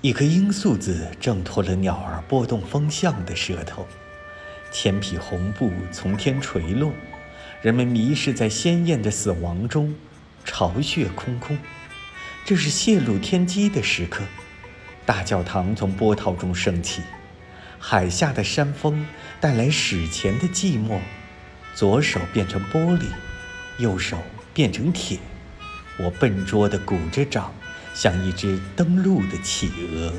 一颗罂粟子挣脱了鸟儿拨动风向的舌头，千匹红布从天垂落，人们迷失在鲜艳的死亡中，巢穴空空。这是泄露天机的时刻，大教堂从波涛中升起，海下的山峰带来史前的寂寞。左手变成玻璃，右手变成铁，我笨拙地鼓着掌，像一只登陆的企鹅。